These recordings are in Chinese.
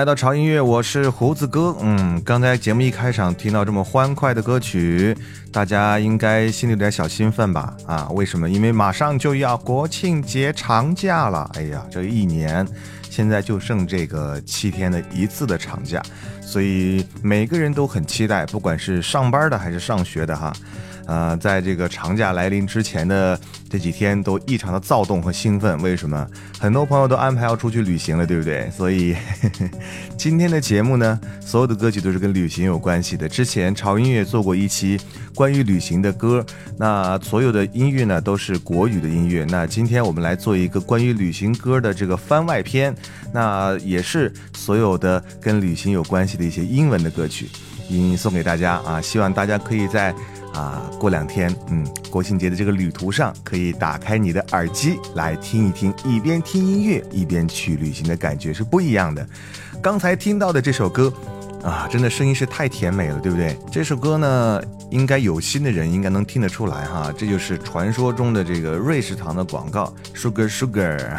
来到潮音乐，我是胡子哥。嗯，刚才节目一开场听到这么欢快的歌曲，大家应该心里有点小兴奋吧？啊，为什么？因为马上就要国庆节长假了。哎呀，这一年现在就剩这个七天的一次的长假，所以每个人都很期待，不管是上班的还是上学的哈。呃，在这个长假来临之前的这几天都异常的躁动和兴奋，为什么？很多朋友都安排要出去旅行了，对不对？所以 今天的节目呢，所有的歌曲都是跟旅行有关系的。之前潮音乐做过一期关于旅行的歌，那所有的音乐呢都是国语的音乐。那今天我们来做一个关于旅行歌的这个番外篇，那也是所有的跟旅行有关系的一些英文的歌曲，音送给大家啊！希望大家可以在。啊，过两天，嗯，国庆节的这个旅途上，可以打开你的耳机来听一听，一边听音乐一边去旅行的感觉是不一样的。刚才听到的这首歌，啊，真的声音是太甜美了，对不对？这首歌呢，应该有心的人应该能听得出来哈，这就是传说中的这个瑞士糖的广告，Sugar Sugar，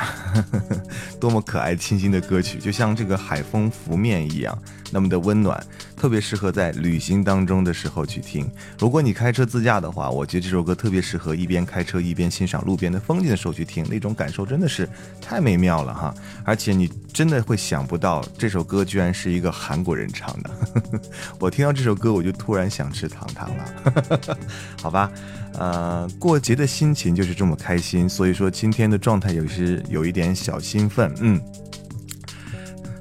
多么可爱清新的歌曲，就像这个海风拂面一样，那么的温暖。特别适合在旅行当中的时候去听。如果你开车自驾的话，我觉得这首歌特别适合一边开车一边欣赏路边的风景的时候去听，那种感受真的是太美妙了哈！而且你真的会想不到这首歌居然是一个韩国人唱的。我听到这首歌我就突然想吃糖糖了，好吧？呃，过节的心情就是这么开心，所以说今天的状态也是有一点小兴奋，嗯。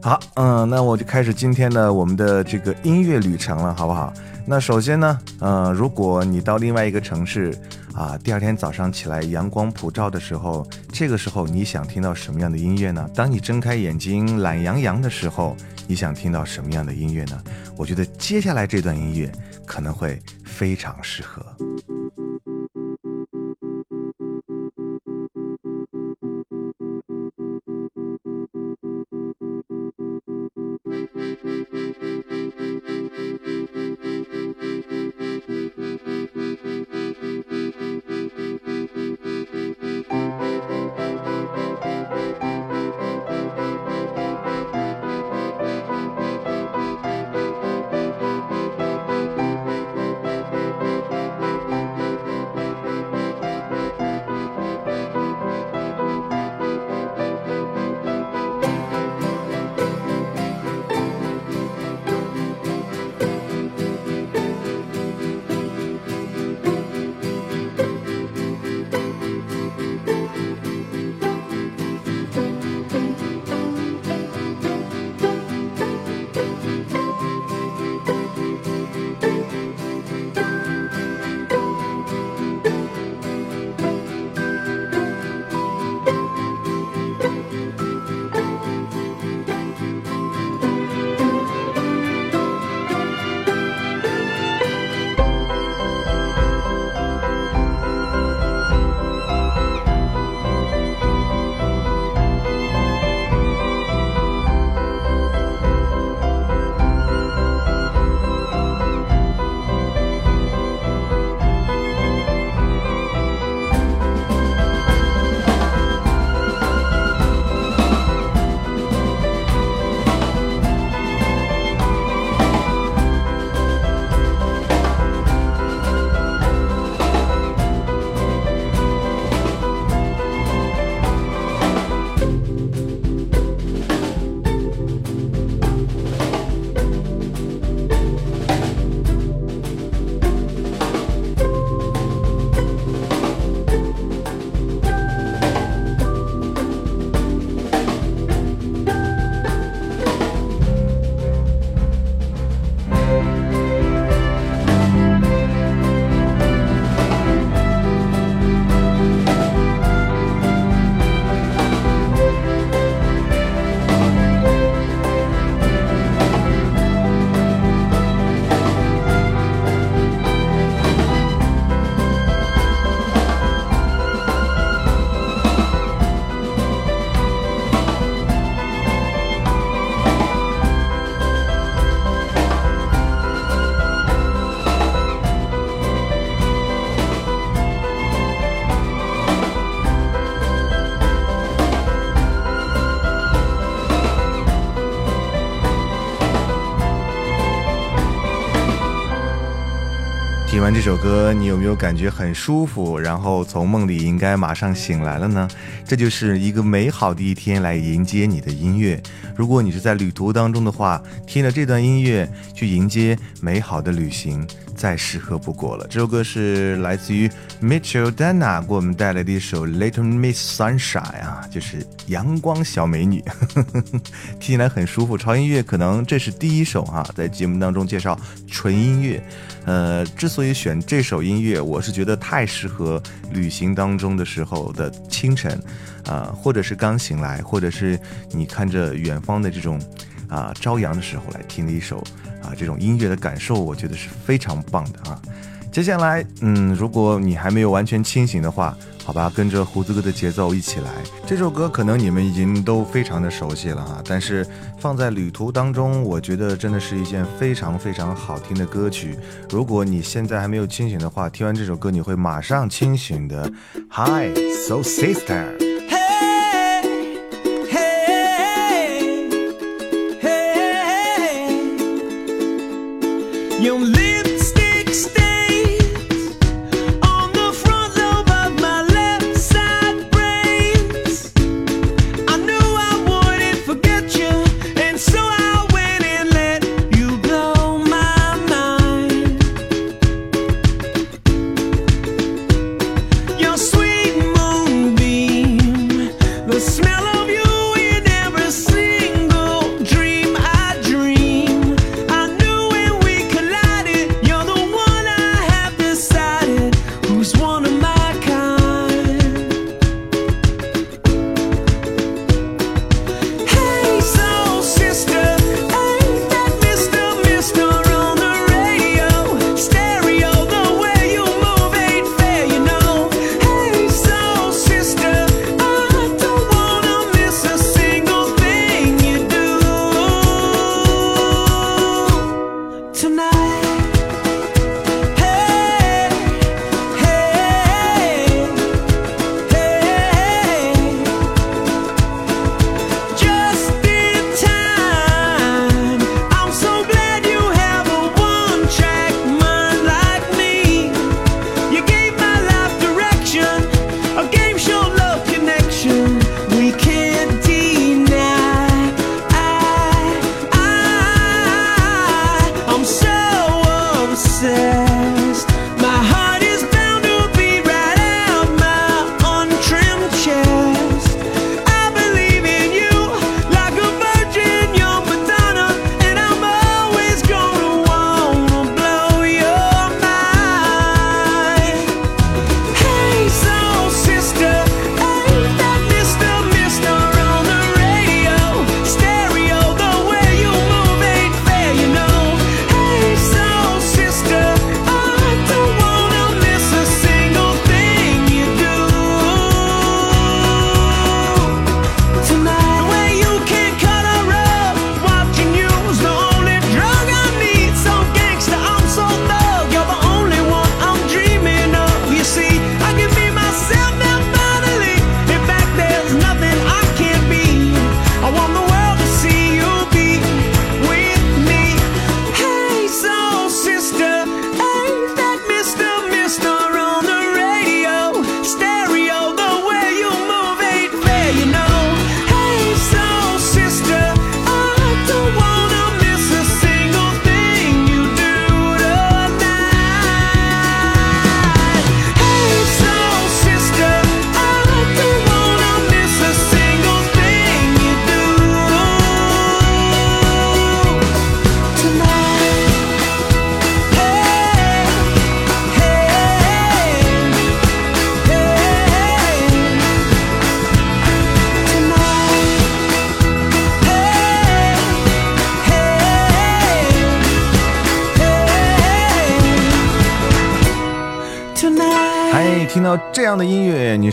好，嗯，那我就开始今天的我们的这个音乐旅程了，好不好？那首先呢，呃，如果你到另外一个城市，啊，第二天早上起来阳光普照的时候，这个时候你想听到什么样的音乐呢？当你睁开眼睛懒洋洋的时候，你想听到什么样的音乐呢？我觉得接下来这段音乐可能会非常适合。这首歌你有没有感觉很舒服？然后从梦里应该马上醒来了呢？这就是一个美好的一天来迎接你的音乐。如果你是在旅途当中的话，听了这段音乐去迎接美好的旅行，再适合不过了。这首歌是来自于 Mitchell Dana 给我们带来的一首 Little Miss Sunshine 啊，就是阳光小美女，听起来很舒服。潮音乐可能这是第一首哈，在节目当中介绍纯音乐。呃，之所以选这首音乐，我是觉得太适合旅行当中的时候的清晨，啊，或者是刚醒来，或者是你看着远方的这种啊朝阳的时候来听的一首这种音乐的感受，我觉得是非常棒的啊。接下来，嗯，如果你还没有完全清醒的话。好吧，跟着胡子哥的节奏一起来。这首歌可能你们已经都非常的熟悉了哈，但是放在旅途当中，我觉得真的是一件非常非常好听的歌曲。如果你现在还没有清醒的话，听完这首歌你会马上清醒的。Hi, so sister. You. 到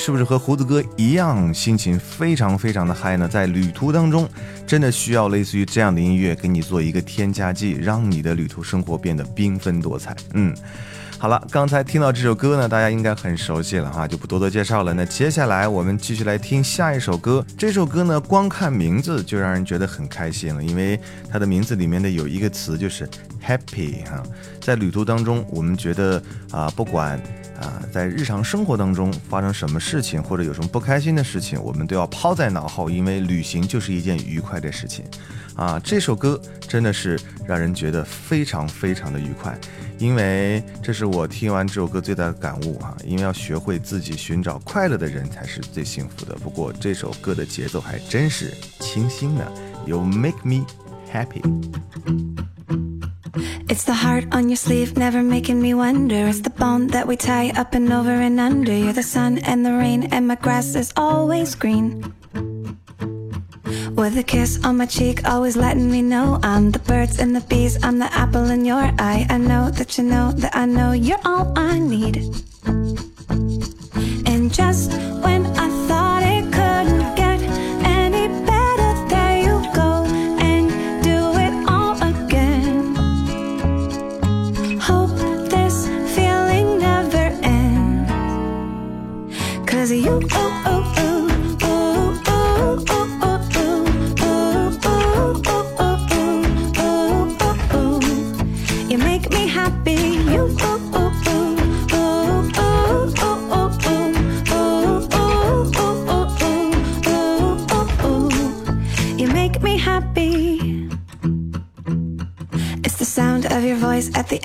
是不是和胡子哥一样，心情非常非常的嗨呢？在旅途当中，真的需要类似于这样的音乐给你做一个添加剂，让你的旅途生活变得缤纷多彩。嗯。好了，刚才听到这首歌呢，大家应该很熟悉了哈，就不多多介绍了。那接下来我们继续来听下一首歌。这首歌呢，光看名字就让人觉得很开心了，因为它的名字里面的有一个词就是 happy 哈。在旅途当中，我们觉得啊，不管啊，在日常生活当中发生什么事情，或者有什么不开心的事情，我们都要抛在脑后，因为旅行就是一件愉快的事情。啊，这首歌真的是让人觉得非常非常的愉快，因为这是我听完这首歌最大的感悟啊！因为要学会自己寻找快乐的人才是最幸福的。不过这首歌的节奏还真是清新呢，You make me happy。It's the heart on your sleeve, never making me wonder. It's the bone that we tie up and over and under. You're the sun and the rain, and my grass is always green. With a kiss on my cheek, always letting me know I'm the birds and the bees, I'm the apple in your eye. I know that you know that I know you're all I need. And just when because of you.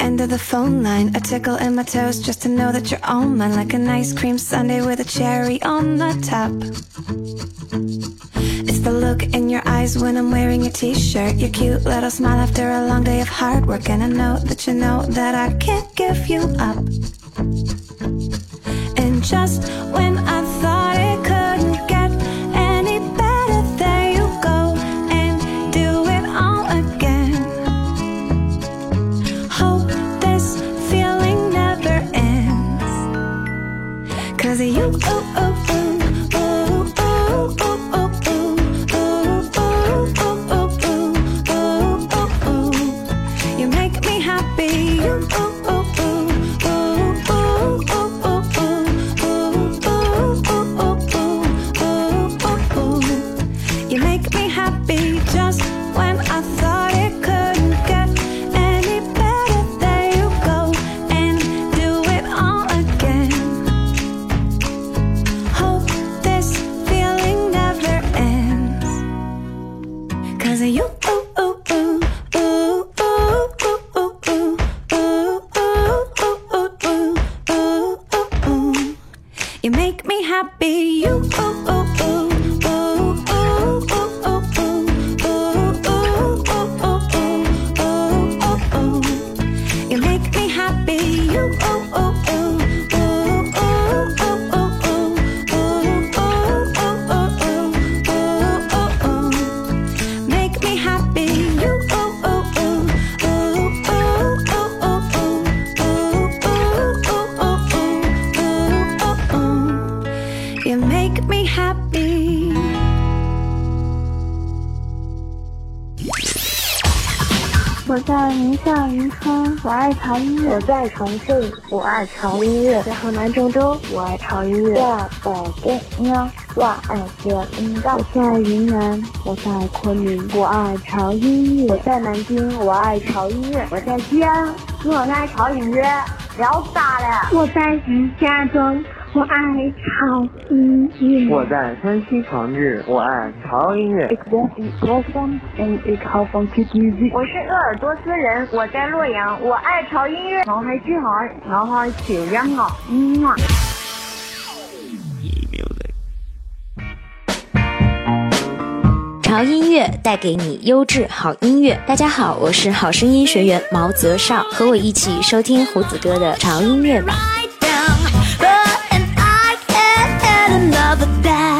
End of the phone line. A tickle in my toes just to know that you're all mine. Like an ice cream sundae with a cherry on the top. It's the look in your eyes when I'm wearing your t-shirt. Your cute little smile after a long day of hard work. And I know that you know that I can't give you up. And just when 我爱潮音乐；我在重庆，我爱潮音乐；在河南郑州，我爱潮音乐；在北京，我爱潮音乐；我在云南，我在昆明，我爱潮音乐；我在南京，我爱潮音乐；我在西安，我爱潮音乐。聊啥了？我在石家庄，我爱潮音乐。我在山西长治，我爱潮音乐。我是鄂尔多斯人，我在洛阳，我爱潮音乐。我係珠海，我愛潮音樂。嗯啊潮音乐带给你优质好音乐。大家好，我是好声音学员毛泽少，和我一起收听胡子哥的潮音乐吧。other down.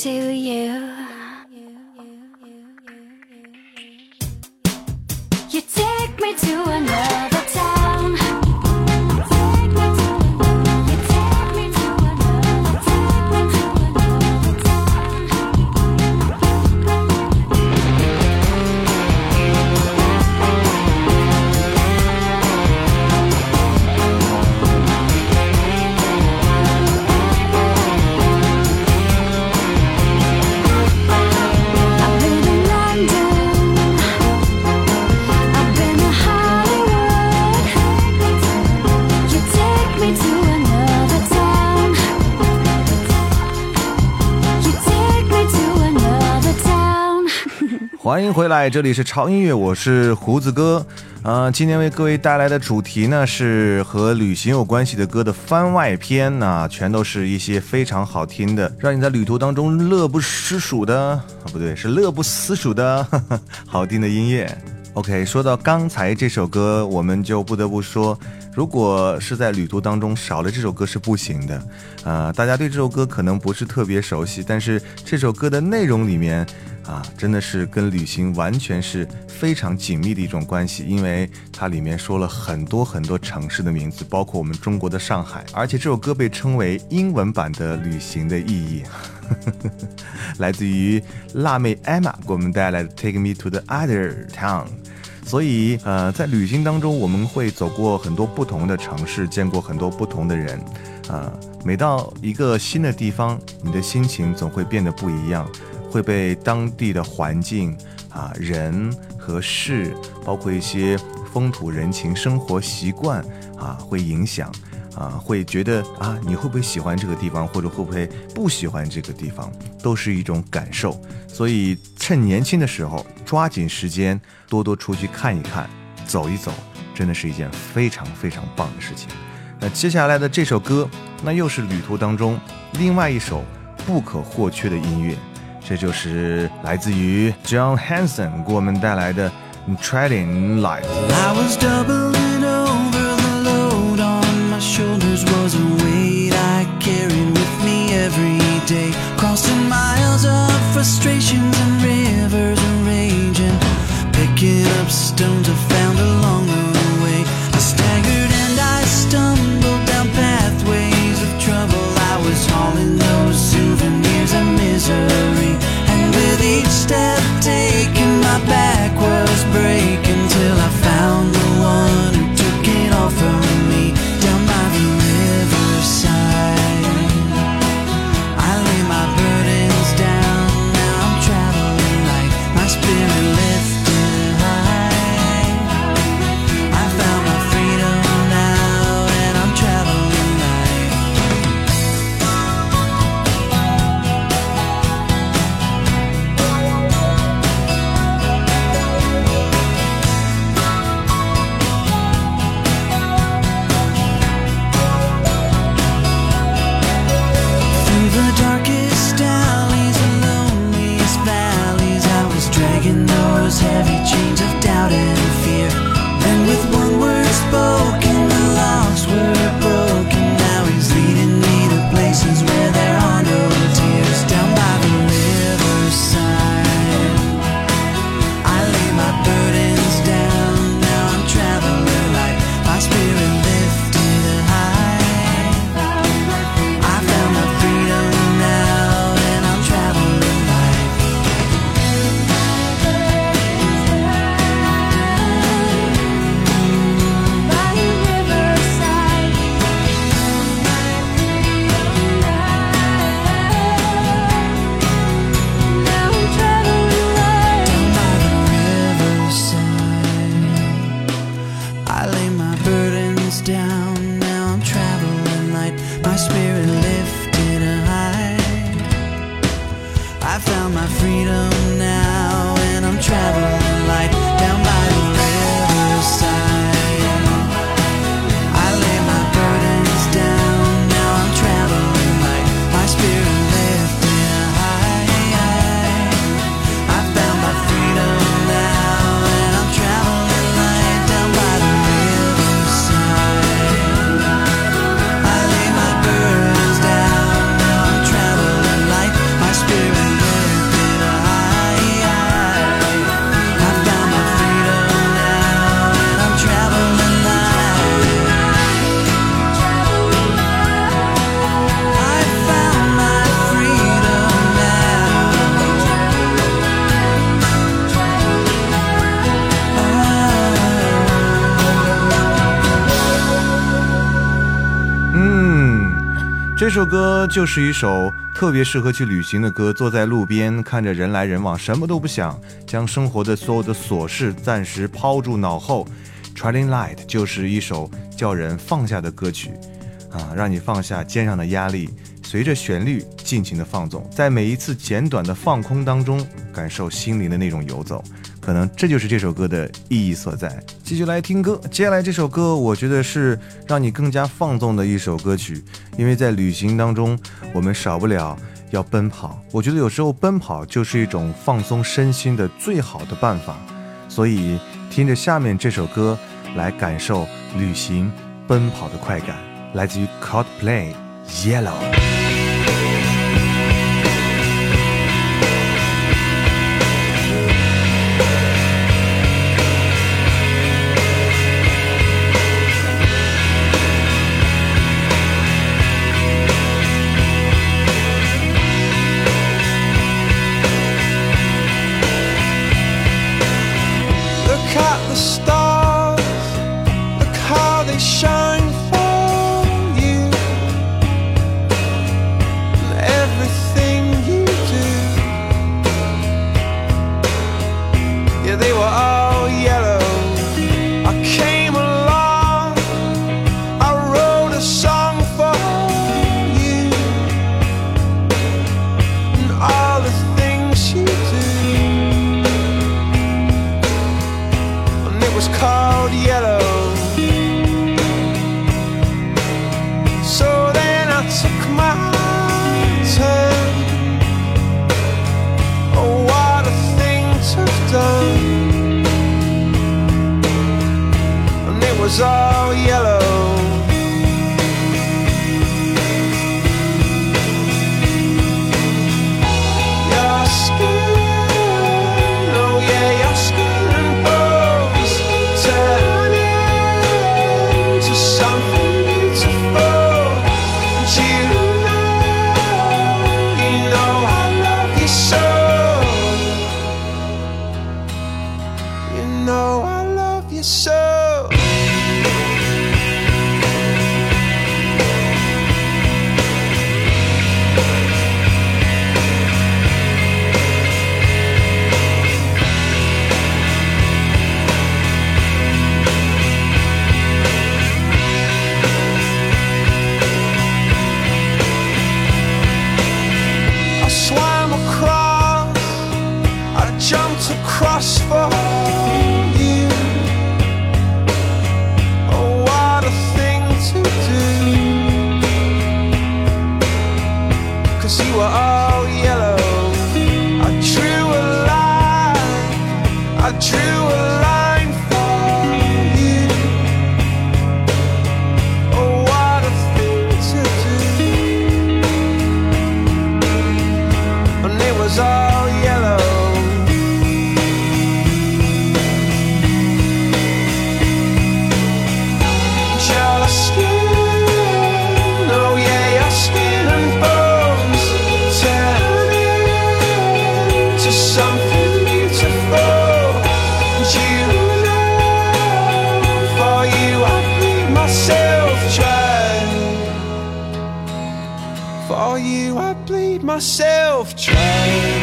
To you. You take me to another 欢迎回来，这里是潮音乐，我是胡子哥。呃，今天为各位带来的主题呢是和旅行有关系的歌的番外篇呐、全都是一些非常好听的，让你在旅途当中乐不思蜀的啊，不对，是乐不思蜀的呵呵 好听的音乐。OK，说到刚才这首歌，我们就不得不说，如果是在旅途当中少了这首歌是不行的。呃，大家对这首歌可能不是特别熟悉，但是这首歌的内容里面啊，真的是跟旅行完全是非常紧密的一种关系，因为它里面说了很多很多城市的名字，包括我们中国的上海，而且这首歌被称为英文版的旅行的意义。来自于辣妹 Emma 给我们带来的《Take Me to the Other Town》。所以，呃，在旅行当中，我们会走过很多不同的城市，见过很多不同的人，啊、每到一个新的地方，你的心情总会变得不一样，会被当地的环境啊、人和事，包括一些风土人情、生活习惯啊，会影响。啊，会觉得啊，你会不会喜欢这个地方，或者会不会不喜欢这个地方，都是一种感受。所以趁年轻的时候，抓紧时间，多多出去看一看，走一走，真的是一件非常非常棒的事情。那接下来的这首歌，那又是旅途当中另外一首不可或缺的音乐，这就是来自于 John Hanson 给我们带来的《Treading Light》。 I was doubling over the load on my shoulders was a weight I carried with me every day. Crossing miles of frustrations and rivers are raging. Picking up stones I found 这首歌就是一首特别适合去旅行的歌，坐在路边看着人来人往，什么都不想，将生活的所有的琐事暂时抛诸脑后。Trailing Light 就是一首叫人放下的歌曲，啊，让你放下肩上的压力，随着旋律尽情的放纵，在每一次简短的放空当中，感受心灵的那种游走。可能这就是这首歌的意义所在。继续来听歌，接下来这首歌，我觉得是让你更加放纵的一首歌曲，因为在旅行当中，我们少不了要奔跑。我觉得有时候奔跑就是一种放松身心的最好的办法。所以听着下面这首歌，来感受旅行奔跑的快感，来自于 Coldplay Yellow。myself trying.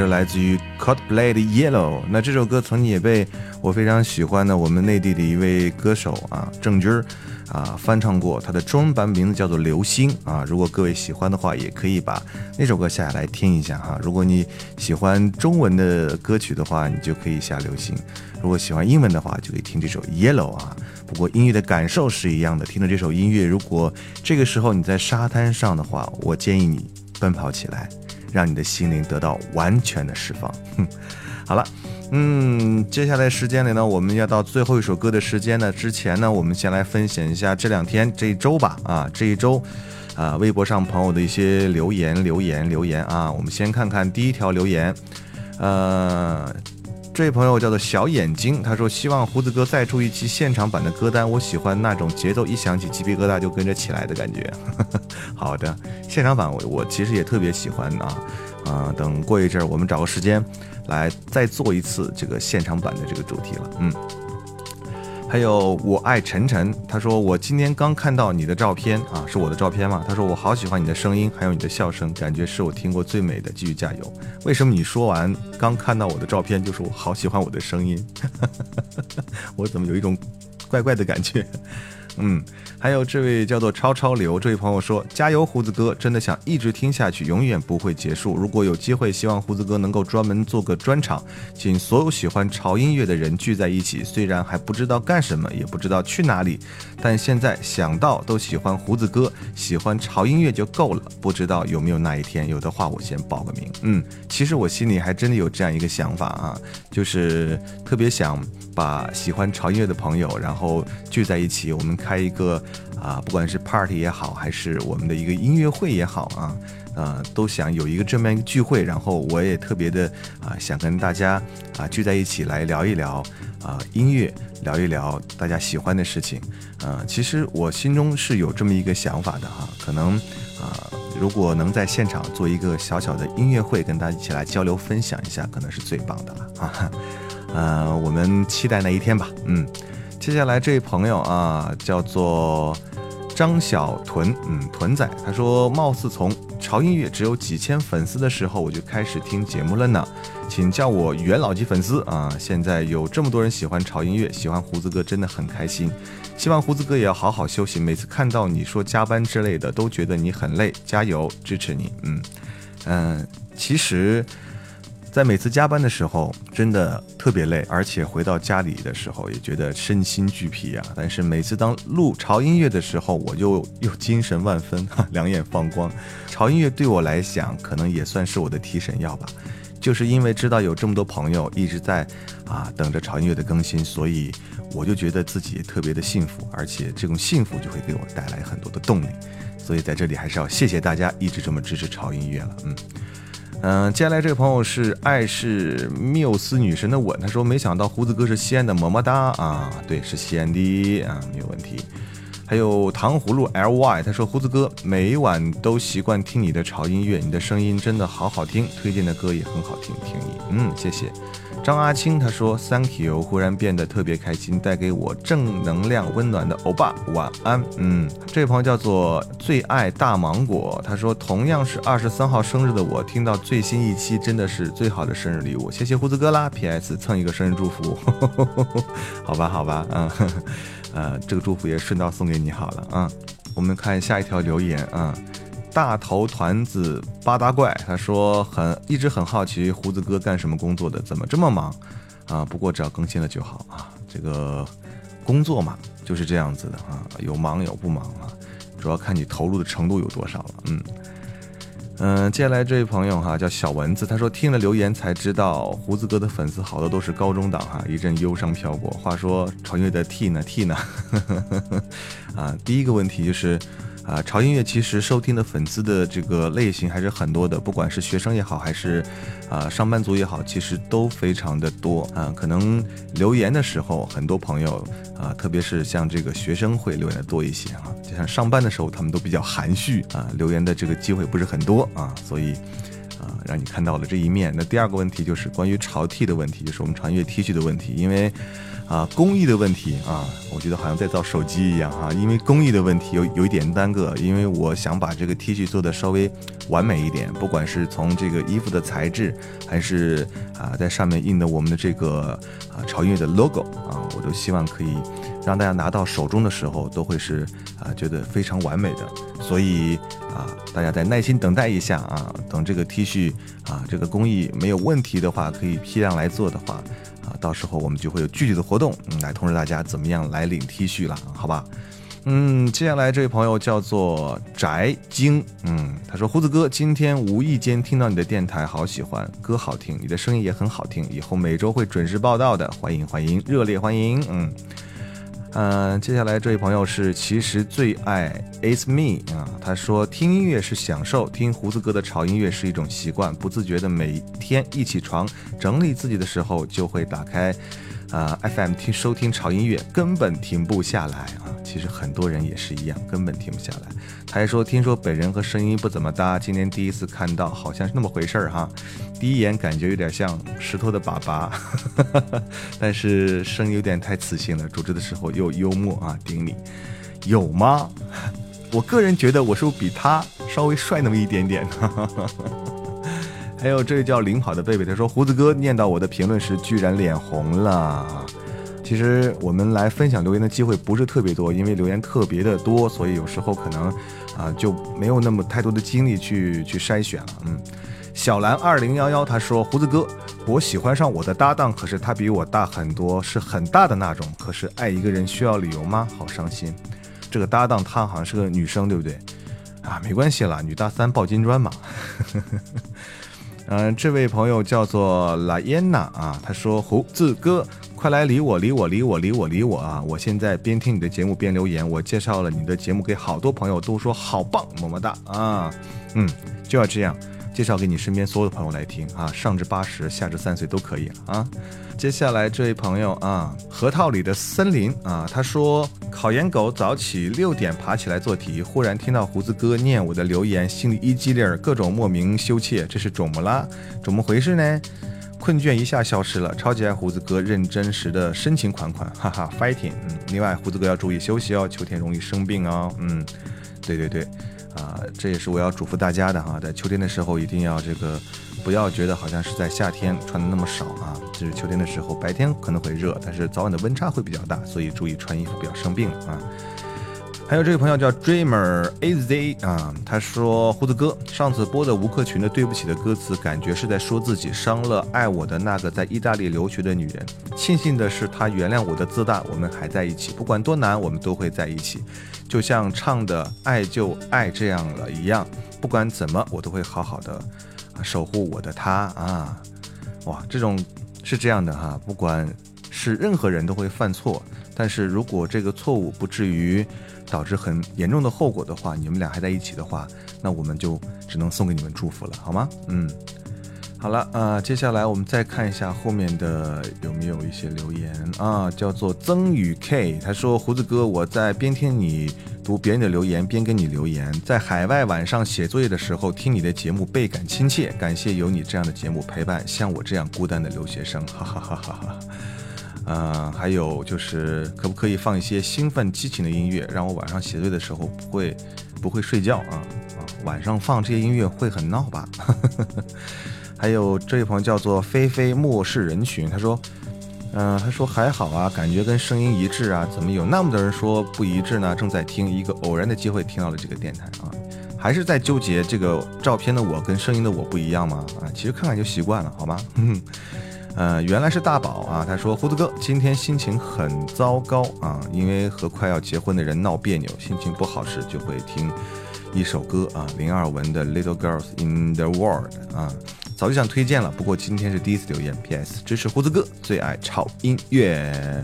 是，来自于 Coldplay 的 Yellow。那这首歌曾经也被我非常喜欢的我们内地的一位歌手啊郑钧啊翻唱过，他的中文版名字叫做《流星》啊。如果各位喜欢的话，也可以把那首歌下下来听一下哈。如果你喜欢中文的歌曲的话，你就可以下《流星》；如果喜欢英文的话，就可以听这首 Yellow 啊。不过音乐的感受是一样的，听着这首音乐，如果这个时候你在沙滩上的话，我建议你奔跑起来，让你的心灵得到完全的释放。哼，好了，嗯，接下来时间里呢，我们要到最后一首歌的时间呢，之前呢，我们先来分享一下这两天这一周吧，啊，这一周，啊，微博上朋友的一些留言，留言，留言啊，我们先看看第一条留言，呃。这位朋友叫做小眼睛，他说希望胡子哥再出一期现场版的歌单，我喜欢那种节奏一响起鸡皮疙瘩就跟着起来的感觉。好的，现场版我我其实也特别喜欢啊啊！等过一阵儿我们找个时间来再做一次这个现场版的这个主题了。嗯。还有我爱晨晨，他说我今天刚看到你的照片啊，是我的照片吗？他说我好喜欢你的声音，还有你的笑声，感觉是我听过最美的，继续加油。为什么你说完刚看到我的照片就说我好喜欢我的声音？我怎么有一种怪怪的感觉？嗯，还有这位叫做超超流这位朋友说：“加油，胡子哥，真的想一直听下去，永远不会结束。如果有机会，希望胡子哥能够专门做个专场，请所有喜欢潮音乐的人聚在一起。虽然还不知道干什么，也不知道去哪里，但现在想到都喜欢胡子哥，喜欢潮音乐就够了。不知道有没有那一天？有的话，我先报个名。嗯，其实我心里还真的有这样一个想法啊，就是特别想。”把喜欢潮音乐的朋友，然后聚在一起，我们开一个啊，不管是 party 也好，还是我们的一个音乐会也好啊，呃，都想有一个这么一个聚会。然后我也特别的啊，想跟大家啊聚在一起来聊一聊啊音乐，聊一聊大家喜欢的事情。呃，其实我心中是有这么一个想法的哈，可能啊，如果能在现场做一个小小的音乐会，跟大家一起来交流分享一下，可能是最棒的了啊。呃，我们期待那一天吧。嗯，接下来这位朋友啊，叫做张小屯，嗯，屯仔，他说，貌似从潮音乐只有几千粉丝的时候，我就开始听节目了呢，请叫我元老级粉丝啊。现在有这么多人喜欢潮音乐，喜欢胡子哥，真的很开心。希望胡子哥也要好好休息。每次看到你说加班之类的，都觉得你很累，加油，支持你。嗯嗯，其实。在每次加班的时候，真的特别累，而且回到家里的时候也觉得身心俱疲啊。但是每次当录潮音乐的时候，我就又精神万分，哈 两眼放光。潮音乐对我来讲，可能也算是我的提神药吧。就是因为知道有这么多朋友一直在啊等着潮音乐的更新，所以我就觉得自己特别的幸福，而且这种幸福就会给我带来很多的动力。所以在这里还是要谢谢大家一直这么支持潮音乐了，嗯。嗯，接下来这位朋友是爱是缪斯女神的吻，他说没想到胡子哥是西安的，么么哒啊，对，是西安的啊，没有问题。还有糖葫芦 ly，他说胡子哥每晚都习惯听你的潮音乐，你的声音真的好好听，推荐的歌也很好听，听你，嗯，谢谢。张阿青他说：“Thank you，忽然变得特别开心，带给我正能量、温暖的欧巴，晚安。”嗯，这位朋友叫做最爱大芒果，他说：“同样是二十三号生日的我，听到最新一期真的是最好的生日礼物，谢谢胡子哥啦。”P.S. 蹭一个生日祝福，好吧，好吧，嗯，呃，这个祝福也顺道送给你好了啊。我们看下一条留言啊。大头团子八大怪，他说很一直很好奇胡子哥干什么工作的，怎么这么忙啊？不过只要更新了就好啊。这个工作嘛，就是这样子的啊，有忙有不忙啊，主要看你投入的程度有多少了。嗯嗯，接下来这位朋友哈叫小蚊子，他说听了留言才知道胡子哥的粉丝好多都是高中党哈，一阵忧伤飘过。话说穿越的 T 呢 T 呢？啊，第一个问题就是。啊，潮音乐其实收听的粉丝的这个类型还是很多的，不管是学生也好，还是啊上班族也好，其实都非常的多啊。可能留言的时候，很多朋友啊，特别是像这个学生会留言的多一些啊，就像上班的时候，他们都比较含蓄啊，留言的这个机会不是很多啊，所以啊，让你看到了这一面。那第二个问题就是关于潮 T 的问题，就是我们潮音乐 T 恤的问题，因为。啊，工艺的问题啊，我觉得好像在造手机一样哈、因为工艺的问题有有一点耽搁，因为我想把这个 T 恤做的稍微完美一点，不管是从这个衣服的材质，还是啊在上面印的我们的这个啊潮音乐的 logo 啊，我都希望可以让大家拿到手中的时候都会是啊觉得非常完美的，所以啊大家再耐心等待一下啊，等这个 T 恤啊这个工艺没有问题的话，可以批量来做的话。到时候我们就会有具体的活动，嗯，来通知大家怎么样来领 T 恤了，好吧？嗯，接下来这位朋友叫做翟晶，嗯，他说胡子哥今天无意间听到你的电台，好喜欢，歌好听，你的声音也很好听，以后每周会准时报道的，欢迎欢迎，热烈欢迎，嗯。嗯、接下来这位朋友是其实最爱 It's Me 啊，他说听音乐是享受，听胡子哥的潮音乐是一种习惯，不自觉的每天一起床整理自己的时候就会打开啊、FM 听收听潮音乐，根本停不下来啊。其实很多人也是一样，根本停不下来。他还说听说本人和声音不怎么搭，今天第一次看到，好像是那么回事儿哈。第一眼感觉有点像石头的粑粑，但是声音有点太磁性了，主持的时候又幽默啊，顶你，有吗？我个人觉得我是不是比他稍微帅那么一点点呢？还有这位叫领跑的贝贝，他说胡子哥念到我的评论时居然脸红了。其实我们来分享留言的机会不是特别多，因为留言特别的多，所以有时候可能啊、就没有那么太多的精力去去筛选了。嗯，小兰二零幺幺他说胡子哥，我喜欢上我的搭档，可是他比我大很多，是很大的那种。可是爱一个人需要理由吗？好伤心。这个搭档她好像是个女生，对不对？啊，没关系啦，女大三抱金砖嘛。嗯、这位朋友叫做莱耶娜啊，他说胡子哥，快来理我，理我，理我，理我，理我啊！我现在边听你的节目边留言，我介绍了你的节目给好多朋友，都说好棒，么么哒啊！嗯，就要这样。介绍给你身边所有的朋友来听啊，上至八十，下至三岁都可以啊。接下来这位朋友啊，核桃里的森林啊，他说考研狗早起六点爬起来做题，忽然听到胡子哥念我的留言，心里一激灵，各种莫名羞怯，这是肿么啦？怎么回事呢？困倦一下消失了，超级爱胡子哥认真时的深情款款，哈哈，fighting。嗯，另外胡子哥要注意休息哦，秋天容易生病哦。嗯，对对对，啊，这也是我要嘱咐大家的哈，在秋天的时候一定要这个不要觉得好像是在夏天穿的那么少啊，就是秋天的时候白天可能会热，但是早晚的温差会比较大，所以注意穿衣服不要生病啊。还有这位朋友叫 Dreamer AZ 啊，他说胡子哥上次播的吴克群的《对不起》的歌词，感觉是在说自己伤了爱我的那个在意大利留学的女人。庆幸的是，她原谅我的自大，我们还在一起，不管多难，我们都会在一起。就像唱的“爱就爱这样了”一样，不管怎么，我都会好好的守护我的她啊！哇，这种是这样的哈，不管是任何人都会犯错，但是如果这个错误不至于导致很严重的后果的话，你们俩还在一起的话，那我们就只能送给你们祝福了，好吗？嗯，好了，啊，接下来我们再看一下后面的有没有一些留言。啊，叫做曾宇 K，他说胡子哥，我在边听你读别人的留言边跟你留言，在海外晚上写作业的时候听你的节目倍感亲切，感谢有你这样的节目陪伴像我这样孤单的留学生，哈哈哈哈哈。哈。呃，还有就是，可不可以放一些兴奋激情的音乐，让我晚上写作业的时候不会不会睡觉啊啊！晚上放这些音乐会很闹吧？还有这位朋友叫做菲菲漠视人群，他说，嗯、他说还好啊，感觉跟声音一致啊，怎么有那么多人说不一致呢？正在听一个偶然的机会听到了这个电台啊，还是在纠结这个照片的我跟声音的我不一样吗？啊，其实看看就习惯了，好吗？呃，原来是大宝啊！他说：“胡子哥，今天心情很糟糕啊，因为和快要结婚的人闹别扭，心情不好时就会听一首歌啊，林二文的《Little Girls in the World》啊，早就想推荐了，不过今天是第一次留言。P.S. 支持胡子哥，最爱炒音乐。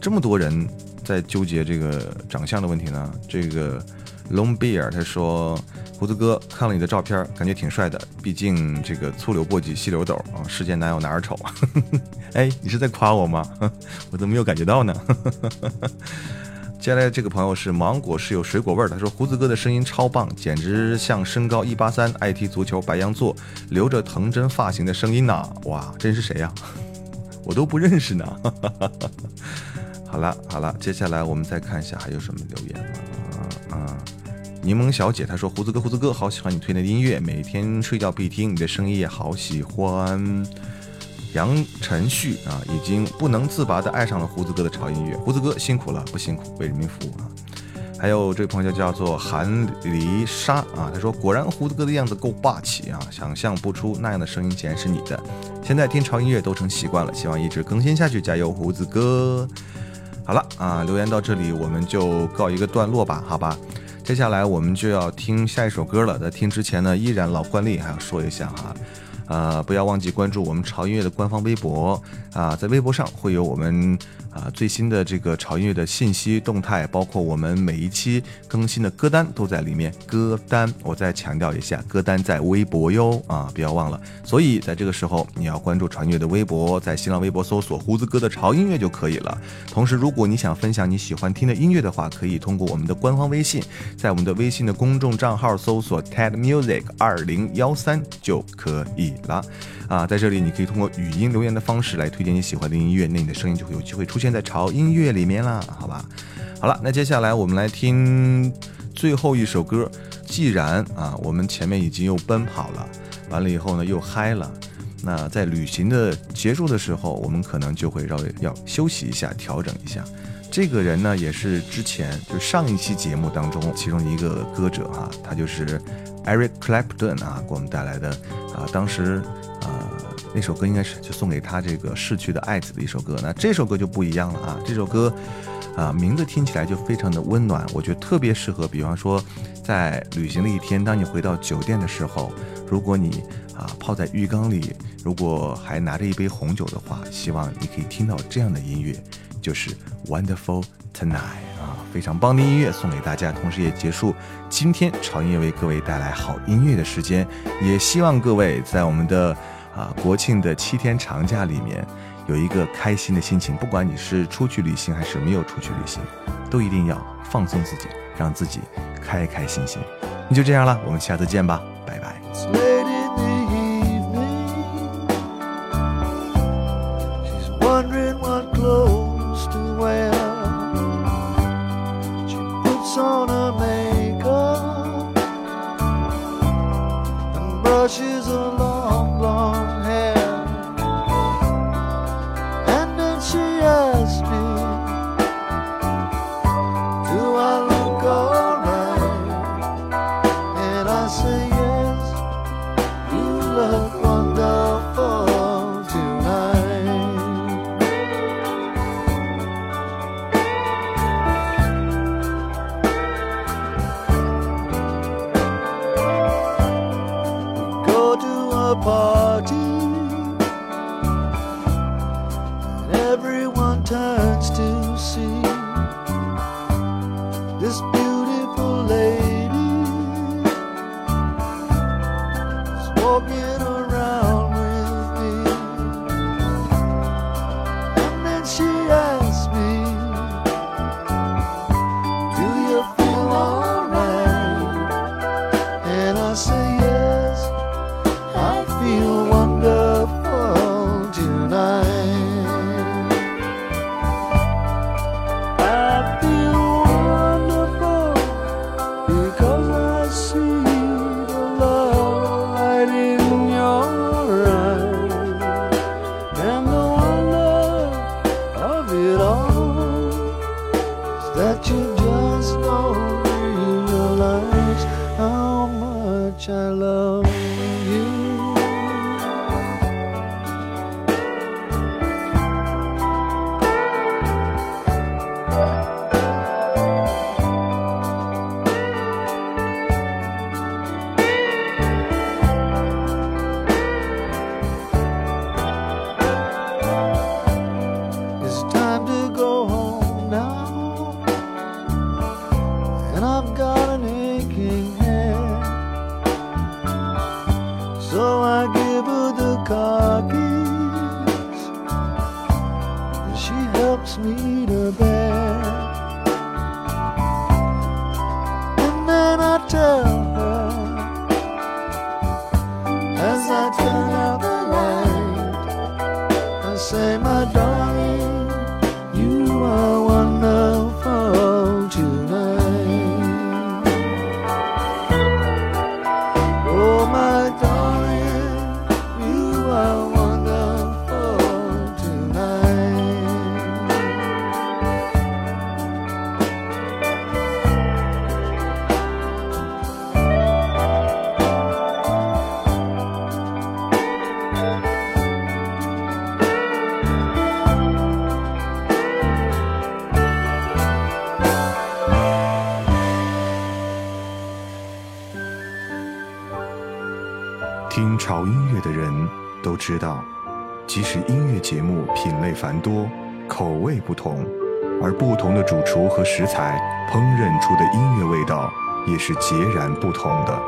这么多人在纠结这个长相的问题呢？这个 Long Beer 他说。”胡子哥看了你的照片，感觉挺帅的。毕竟这个粗柳簸箕细柳斗啊，世间哪有哪儿丑？哎，你是在夸我吗？我怎么没有感觉到呢？接下来这个朋友是芒果是有水果味儿，他说胡子哥的声音超棒，简直像身高一八三、爱踢足球、白羊座、留着藤真发型的声音呐、哇，这是谁呀、我都不认识呢。好了好了，接下来我们再看一下还有什么留言吗？啊、柠檬小姐她说：“胡子哥，胡子哥，好喜欢你推荐的音乐，每天睡觉必听，你的声音也好喜欢。”杨晨旭啊，已经不能自拔的爱上了胡子哥的潮音乐。胡子哥辛苦了，不辛苦，为人民服务啊。还有这位朋友叫做韩离沙啊，他说：“果然胡子哥的样子够霸气啊，想象不出那样的声音竟然是你的。现在听潮音乐都成习惯了，希望一直更新下去，加油，胡子哥！”好了啊，留言到这里我们就告一个段落吧，好吧。接下来我们就要听下一首歌了，在听之前呢，依然老惯例还要说一下哈。呃，不要忘记关注我们潮音乐的官方微博啊，在微博上会有我们啊最新的这个潮音乐的信息动态，包括我们每一期更新的歌单都在里面。歌单，我再强调一下，歌单在微博哟啊，不要忘了。所以在这个时候，你要关注潮音乐的微博，在新浪微博搜索“胡子哥的潮音乐”就可以了。同时，如果你想分享你喜欢听的音乐的话，可以通过我们的官方微信，在我们的微信的公众账号搜索 “TED Music 二零幺三”就可以了。啊，在这里你可以通过语音留言的方式来推荐你喜欢的音乐，那你的声音就会有机会出现现在潮音乐里面啦，好吧？好了，那接下来我们来听最后一首歌。既然啊，我们前面已经又奔跑了，完了以后呢又嗨了，那在旅行的结束的时候，我们可能就会稍微要休息一下，调整一下。这个人呢，也是之前就上一期节目当中其中一个歌者哈、他就是 Eric Clapton 啊，给我们带来的啊，当时啊那首歌应该是就送给他这个逝去的爱子的一首歌。那这首歌就不一样了啊，这首歌啊名字听起来就非常的温暖，我觉得特别适合，比方说在旅行的一天，当你回到酒店的时候，如果你啊泡在浴缸里，如果还拿着一杯红酒的话，希望你可以听到这样的音乐。就是 Wonderful Tonight 啊，非常棒的音乐送给大家，同时也结束今天潮音乐为各位带来好音乐的时间。也希望各位在我们的啊国庆的七天长假里面有一个开心的心情，不管你是出去旅行还是没有出去旅行，都一定要放松自己，让自己开开心心。那就这样了，我们下次见吧，拜拜。多，口味不同，而不同的主厨和食材烹饪出的音乐味道也是截然不同的。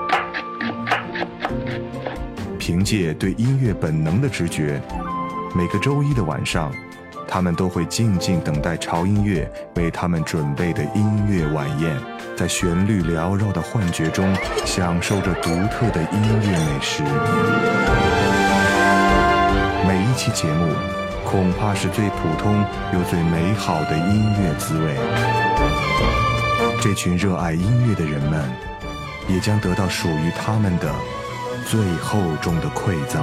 凭借对音乐本能的直觉，每个周一的晚上，他们都会静静等待潮音乐为他们准备的音乐晚宴，在旋律缭绕的幻觉中，享受着独特的音乐美食。每一期节目，恐怕是最普通又最美好的音乐滋味。这群热爱音乐的人们，也将得到属于他们的最厚重的馈赠。